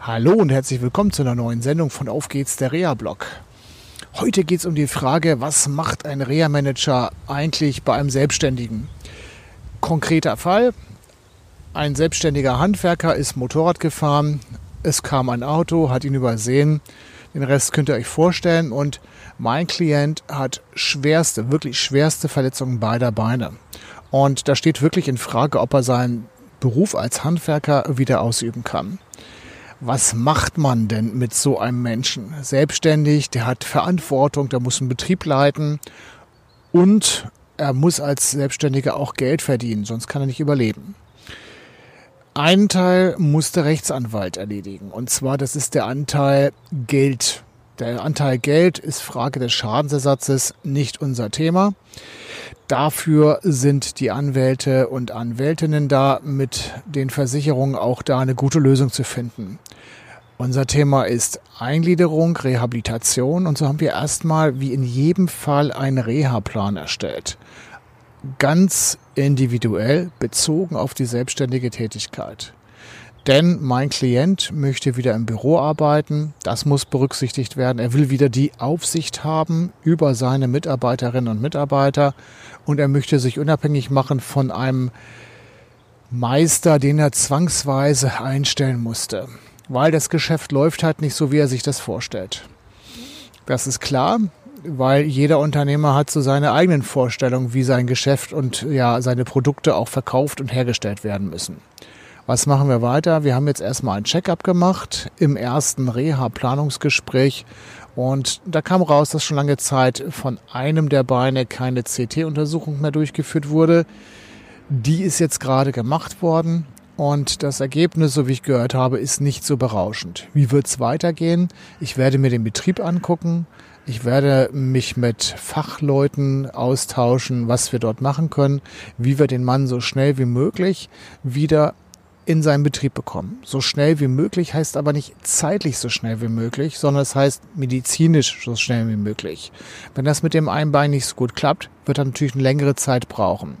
Hallo und herzlich willkommen zu einer neuen Sendung von Auf geht's, der Reha-Blog. Heute geht es um die Frage, was macht ein Reha-Manager eigentlich bei einem Selbstständigen? Konkreter Fall, ein selbstständiger Handwerker ist Motorrad gefahren, es kam ein Auto, hat ihn übersehen, den Rest könnt ihr euch vorstellen und mein Klient hat schwerste, wirklich schwerste Verletzungen beider Beine. Und da steht wirklich in Frage, ob er seinen Beruf als Handwerker wieder ausüben kann was macht man denn mit so einem Menschen? Selbstständig, der hat Verantwortung, der muss einen Betrieb leiten und er muss als Selbstständiger auch Geld verdienen, sonst kann er nicht überleben. Einen Teil muss der Rechtsanwalt erledigen. Und zwar, das ist der Anteil Geld. Der Anteil Geld ist Frage des Schadensersatzes nicht unser Thema. Dafür sind die Anwälte und Anwältinnen da, mit den Versicherungen auch da eine gute Lösung zu finden. Unser Thema ist Eingliederung, Rehabilitation und so haben wir erstmal wie in jedem Fall einen Reha-Plan erstellt. Ganz individuell bezogen auf die selbstständige Tätigkeit. Denn mein Klient möchte wieder im Büro arbeiten. Das muss berücksichtigt werden. Er will wieder die Aufsicht haben über seine Mitarbeiterinnen und Mitarbeiter. Und er möchte sich unabhängig machen von einem Meister, den er zwangsweise einstellen musste. Weil das Geschäft läuft halt nicht so, wie er sich das vorstellt. Das ist klar, weil jeder Unternehmer hat so seine eigenen Vorstellungen, wie sein Geschäft und ja, seine Produkte auch verkauft und hergestellt werden müssen. Was machen wir weiter? Wir haben jetzt erstmal ein Check-up gemacht im ersten Reha-Planungsgespräch und da kam raus, dass schon lange Zeit von einem der Beine keine CT-Untersuchung mehr durchgeführt wurde. Die ist jetzt gerade gemacht worden und das Ergebnis, so wie ich gehört habe, ist nicht so berauschend. Wie wird es weitergehen? Ich werde mir den Betrieb angucken. Ich werde mich mit Fachleuten austauschen, was wir dort machen können, wie wir den Mann so schnell wie möglich wieder in seinen Betrieb bekommen. So schnell wie möglich heißt aber nicht zeitlich so schnell wie möglich, sondern es heißt medizinisch so schnell wie möglich. Wenn das mit dem einen Bein nicht so gut klappt, wird er natürlich eine längere Zeit brauchen.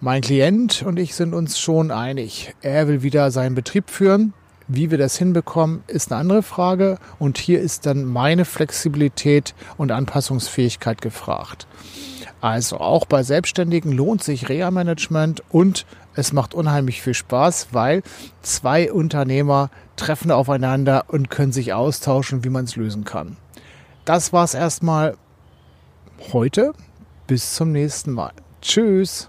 Mein Klient und ich sind uns schon einig. Er will wieder seinen Betrieb führen. Wie wir das hinbekommen, ist eine andere Frage. Und hier ist dann meine Flexibilität und Anpassungsfähigkeit gefragt. Also auch bei Selbstständigen lohnt sich Reha-Management und es macht unheimlich viel Spaß, weil zwei Unternehmer treffen aufeinander und können sich austauschen, wie man es lösen kann. Das war's erstmal heute. Bis zum nächsten Mal. Tschüss.